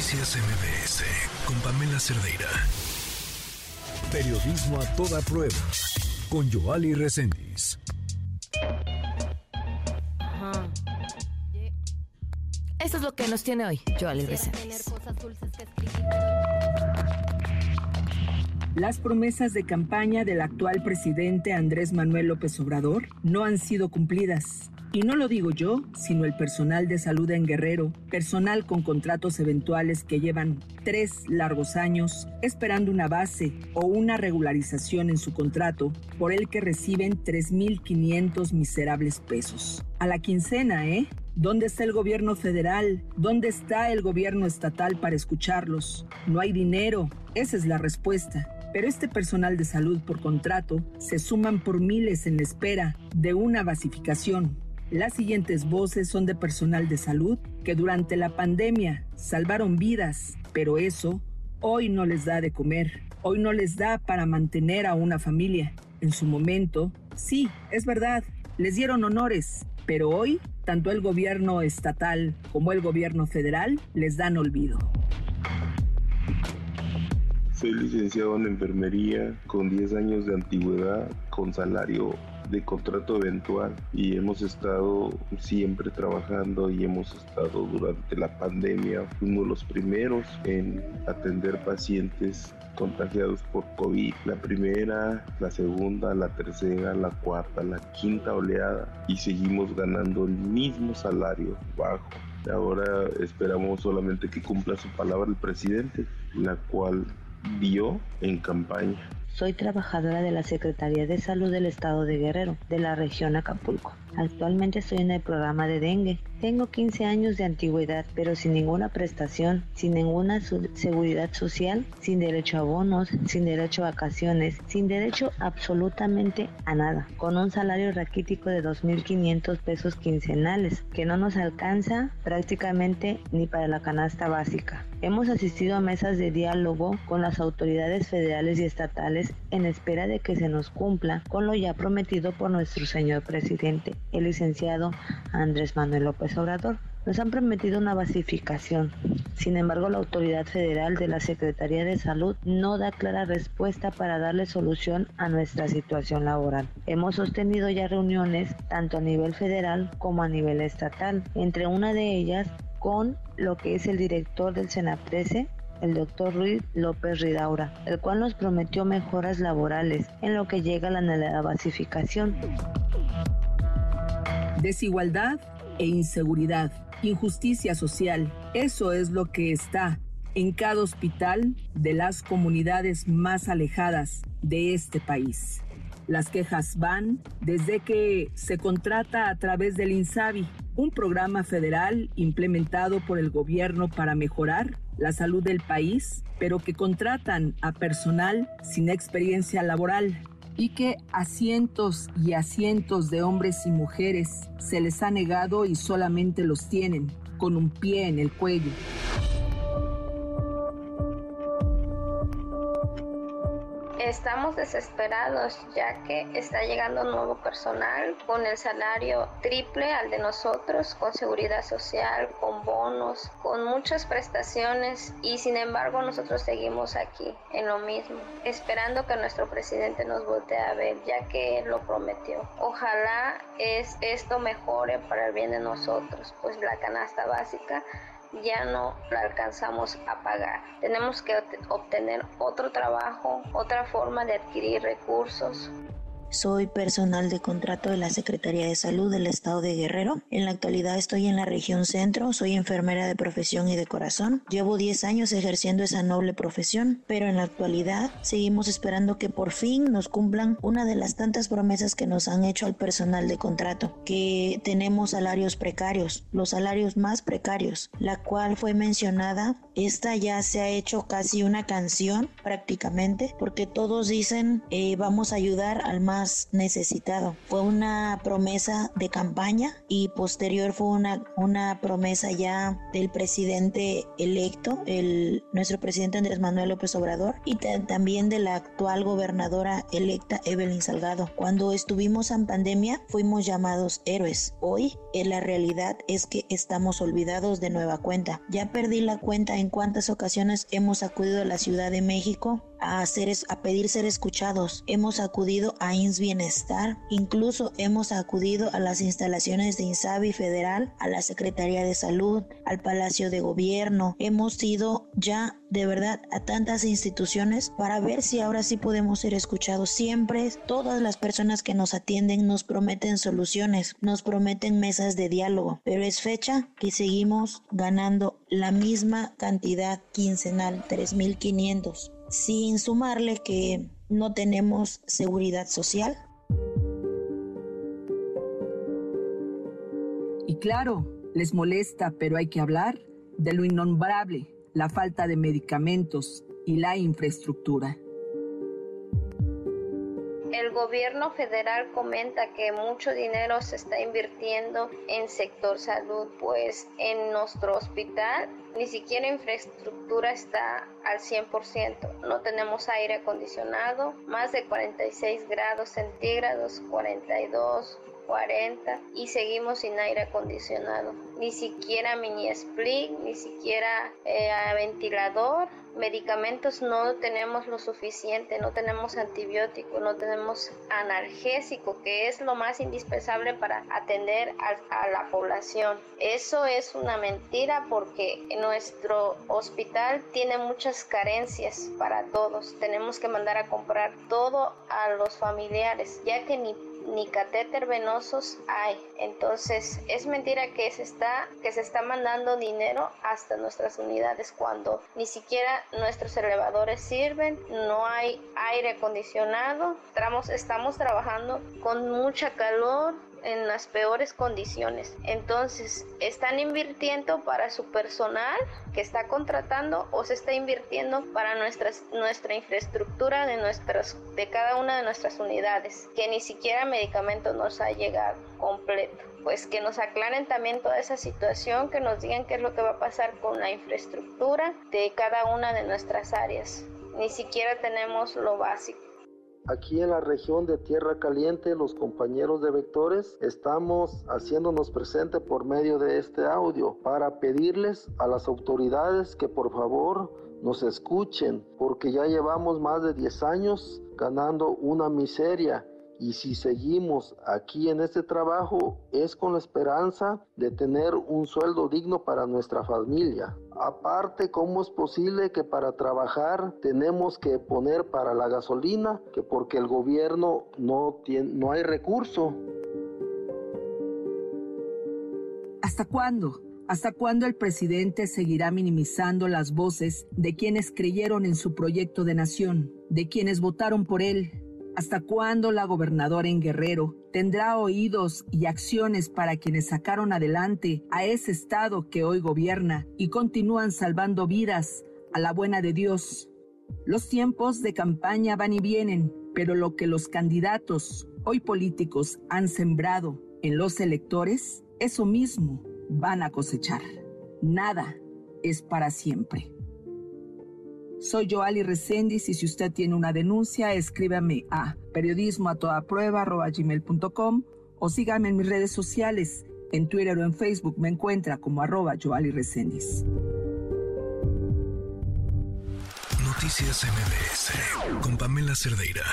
Noticias MBS con Pamela Cerdeira. Periodismo a toda prueba con Joali Reséndiz. Esto es lo que nos tiene hoy, Joali Reséndiz. Las promesas de campaña del actual presidente Andrés Manuel López Obrador no han sido cumplidas. Y no lo digo yo, sino el personal de salud en Guerrero, personal con contratos eventuales que llevan tres largos años esperando una base o una regularización en su contrato, por el que reciben 3.500 miserables pesos. A la quincena, ¿eh? ¿Dónde está el gobierno federal? ¿Dónde está el gobierno estatal para escucharlos? No hay dinero. Esa es la respuesta. Pero este personal de salud por contrato se suman por miles en la espera de una basificación las siguientes voces son de personal de salud que durante la pandemia salvaron vidas, pero eso hoy no les da de comer, hoy no les da para mantener a una familia. En su momento, sí, es verdad, les dieron honores, pero hoy tanto el gobierno estatal como el gobierno federal les dan olvido. Soy licenciado en enfermería con 10 años de antigüedad, con salario de contrato eventual y hemos estado siempre trabajando y hemos estado durante la pandemia, fuimos los primeros en atender pacientes contagiados por COVID. La primera, la segunda, la tercera, la cuarta, la quinta oleada y seguimos ganando el mismo salario bajo. Ahora esperamos solamente que cumpla su palabra el presidente, la cual dio en campaña. Soy trabajadora de la Secretaría de Salud del Estado de Guerrero, de la región Acapulco. Actualmente estoy en el programa de dengue. Tengo 15 años de antigüedad, pero sin ninguna prestación, sin ninguna seguridad social, sin derecho a bonos, sin derecho a vacaciones, sin derecho absolutamente a nada, con un salario raquítico de 2.500 pesos quincenales, que no nos alcanza prácticamente ni para la canasta básica. Hemos asistido a mesas de diálogo con las autoridades federales y estatales en espera de que se nos cumpla con lo ya prometido por nuestro señor presidente el licenciado Andrés Manuel López Obrador. Nos han prometido una basificación. Sin embargo, la autoridad federal de la Secretaría de Salud no da clara respuesta para darle solución a nuestra situación laboral. Hemos sostenido ya reuniones tanto a nivel federal como a nivel estatal, entre una de ellas con lo que es el director del Senaprese, el doctor Ruiz López Ridaura, el cual nos prometió mejoras laborales en lo que llega a la basificación desigualdad e inseguridad, injusticia social. Eso es lo que está en cada hospital de las comunidades más alejadas de este país. Las quejas van desde que se contrata a través del INSABI, un programa federal implementado por el gobierno para mejorar la salud del país, pero que contratan a personal sin experiencia laboral y que a cientos y a cientos de hombres y mujeres se les ha negado y solamente los tienen con un pie en el cuello. Estamos desesperados ya que está llegando nuevo personal con el salario triple al de nosotros, con seguridad social, con bonos, con muchas prestaciones y sin embargo nosotros seguimos aquí en lo mismo, esperando que nuestro presidente nos voltee a ver ya que él lo prometió. Ojalá es, esto mejore para el bien de nosotros, pues la canasta básica ya no la alcanzamos a pagar. Tenemos que obtener otro trabajo, otra forma de adquirir recursos. Soy personal de contrato de la Secretaría de Salud del Estado de Guerrero. En la actualidad estoy en la región centro, soy enfermera de profesión y de corazón. Llevo 10 años ejerciendo esa noble profesión, pero en la actualidad seguimos esperando que por fin nos cumplan una de las tantas promesas que nos han hecho al personal de contrato, que tenemos salarios precarios, los salarios más precarios, la cual fue mencionada. Esta ya se ha hecho casi una canción prácticamente, porque todos dicen eh, vamos a ayudar al más más necesitado. Fue una promesa de campaña y posterior fue una, una promesa ya del presidente electo, el, nuestro presidente Andrés Manuel López Obrador, y también de la actual gobernadora electa Evelyn Salgado. Cuando estuvimos en pandemia fuimos llamados héroes. Hoy en la realidad es que estamos olvidados de nueva cuenta. Ya perdí la cuenta en cuántas ocasiones hemos acudido a la Ciudad de México a, hacer, a pedir ser escuchados. Hemos acudido a INS Bienestar, incluso hemos acudido a las instalaciones de INSABI Federal, a la Secretaría de Salud, al Palacio de Gobierno. Hemos ido ya de verdad a tantas instituciones para ver si ahora sí podemos ser escuchados. Siempre todas las personas que nos atienden nos prometen soluciones, nos prometen mesas de diálogo, pero es fecha que seguimos ganando la misma cantidad quincenal, 3.500 sin sumarle que no tenemos seguridad social. Y claro, les molesta, pero hay que hablar de lo innombrable, la falta de medicamentos y la infraestructura. El gobierno federal comenta que mucho dinero se está invirtiendo en sector salud, pues en nuestro hospital ni siquiera infraestructura está al 100%. No tenemos aire acondicionado, más de 46 grados centígrados, 42, 40 y seguimos sin aire acondicionado. Ni siquiera mini split, ni siquiera eh, ventilador. Medicamentos no tenemos lo suficiente, no tenemos antibiótico, no tenemos analgésico, que es lo más indispensable para atender a, a la población. Eso es una mentira porque nuestro hospital tiene muchas carencias para todos. Tenemos que mandar a comprar todo a los familiares, ya que ni ni catéter venosos hay. Entonces es mentira que se está que se está mandando dinero hasta nuestras unidades cuando ni siquiera nuestros elevadores sirven, no hay aire acondicionado, estamos, estamos trabajando con mucha calor, en las peores condiciones. Entonces, ¿están invirtiendo para su personal que está contratando o se está invirtiendo para nuestras, nuestra infraestructura de, nuestras, de cada una de nuestras unidades? Que ni siquiera medicamento nos ha llegado completo. Pues que nos aclaren también toda esa situación, que nos digan qué es lo que va a pasar con la infraestructura de cada una de nuestras áreas. Ni siquiera tenemos lo básico. Aquí en la región de Tierra Caliente, los compañeros de Vectores estamos haciéndonos presente por medio de este audio para pedirles a las autoridades que por favor nos escuchen, porque ya llevamos más de 10 años ganando una miseria y si seguimos aquí en este trabajo es con la esperanza de tener un sueldo digno para nuestra familia. Aparte, ¿cómo es posible que para trabajar tenemos que poner para la gasolina? Que porque el gobierno no, tiene, no hay recurso. ¿Hasta cuándo? ¿Hasta cuándo el presidente seguirá minimizando las voces de quienes creyeron en su proyecto de nación, de quienes votaron por él, ¿Hasta cuándo la gobernadora en Guerrero tendrá oídos y acciones para quienes sacaron adelante a ese estado que hoy gobierna y continúan salvando vidas a la buena de Dios? Los tiempos de campaña van y vienen, pero lo que los candidatos, hoy políticos, han sembrado en los electores, eso mismo van a cosechar. Nada es para siempre. Soy Joali Reséndiz y si usted tiene una denuncia, escríbame a periodismo prueba o sígame en mis redes sociales. En Twitter o en Facebook me encuentra como arroba Joali Reséndiz. Noticias MBS con Pamela Cerdeira.